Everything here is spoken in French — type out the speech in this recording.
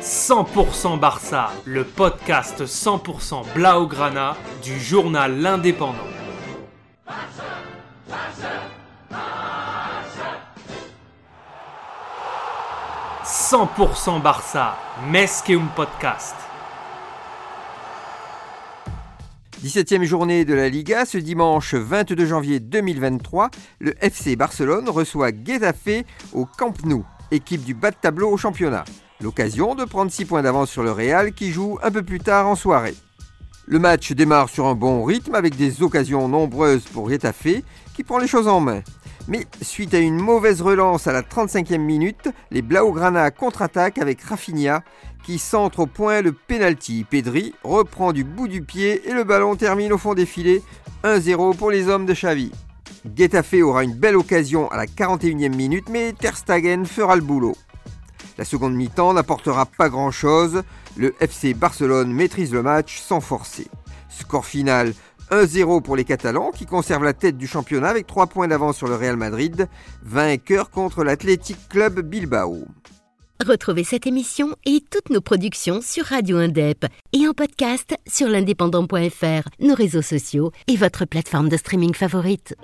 100% Barça, le podcast 100% Blaugrana du journal L'Indépendant. 100% Barça, un podcast. 17e journée de la Liga, ce dimanche 22 janvier 2023, le FC Barcelone reçoit Getafe au Camp Nou, équipe du bas de tableau au championnat. L'occasion de prendre 6 points d'avance sur le Real qui joue un peu plus tard en soirée. Le match démarre sur un bon rythme avec des occasions nombreuses pour Getafe qui prend les choses en main. Mais suite à une mauvaise relance à la 35e minute, les Blaugrana contre-attaquent avec Rafinha qui centre au point le penalty. Pedri reprend du bout du pied et le ballon termine au fond des filets. 1-0 pour les hommes de Xavi. Getafe aura une belle occasion à la 41e minute mais Ter Stegen fera le boulot. La seconde mi-temps n'apportera pas grand-chose. Le FC Barcelone maîtrise le match sans forcer. Score final 1-0 pour les Catalans qui conservent la tête du championnat avec 3 points d'avance sur le Real Madrid, vainqueur contre l'Athletic Club Bilbao. Retrouvez cette émission et toutes nos productions sur Radio Indep et en podcast sur l'indépendant.fr, nos réseaux sociaux et votre plateforme de streaming favorite.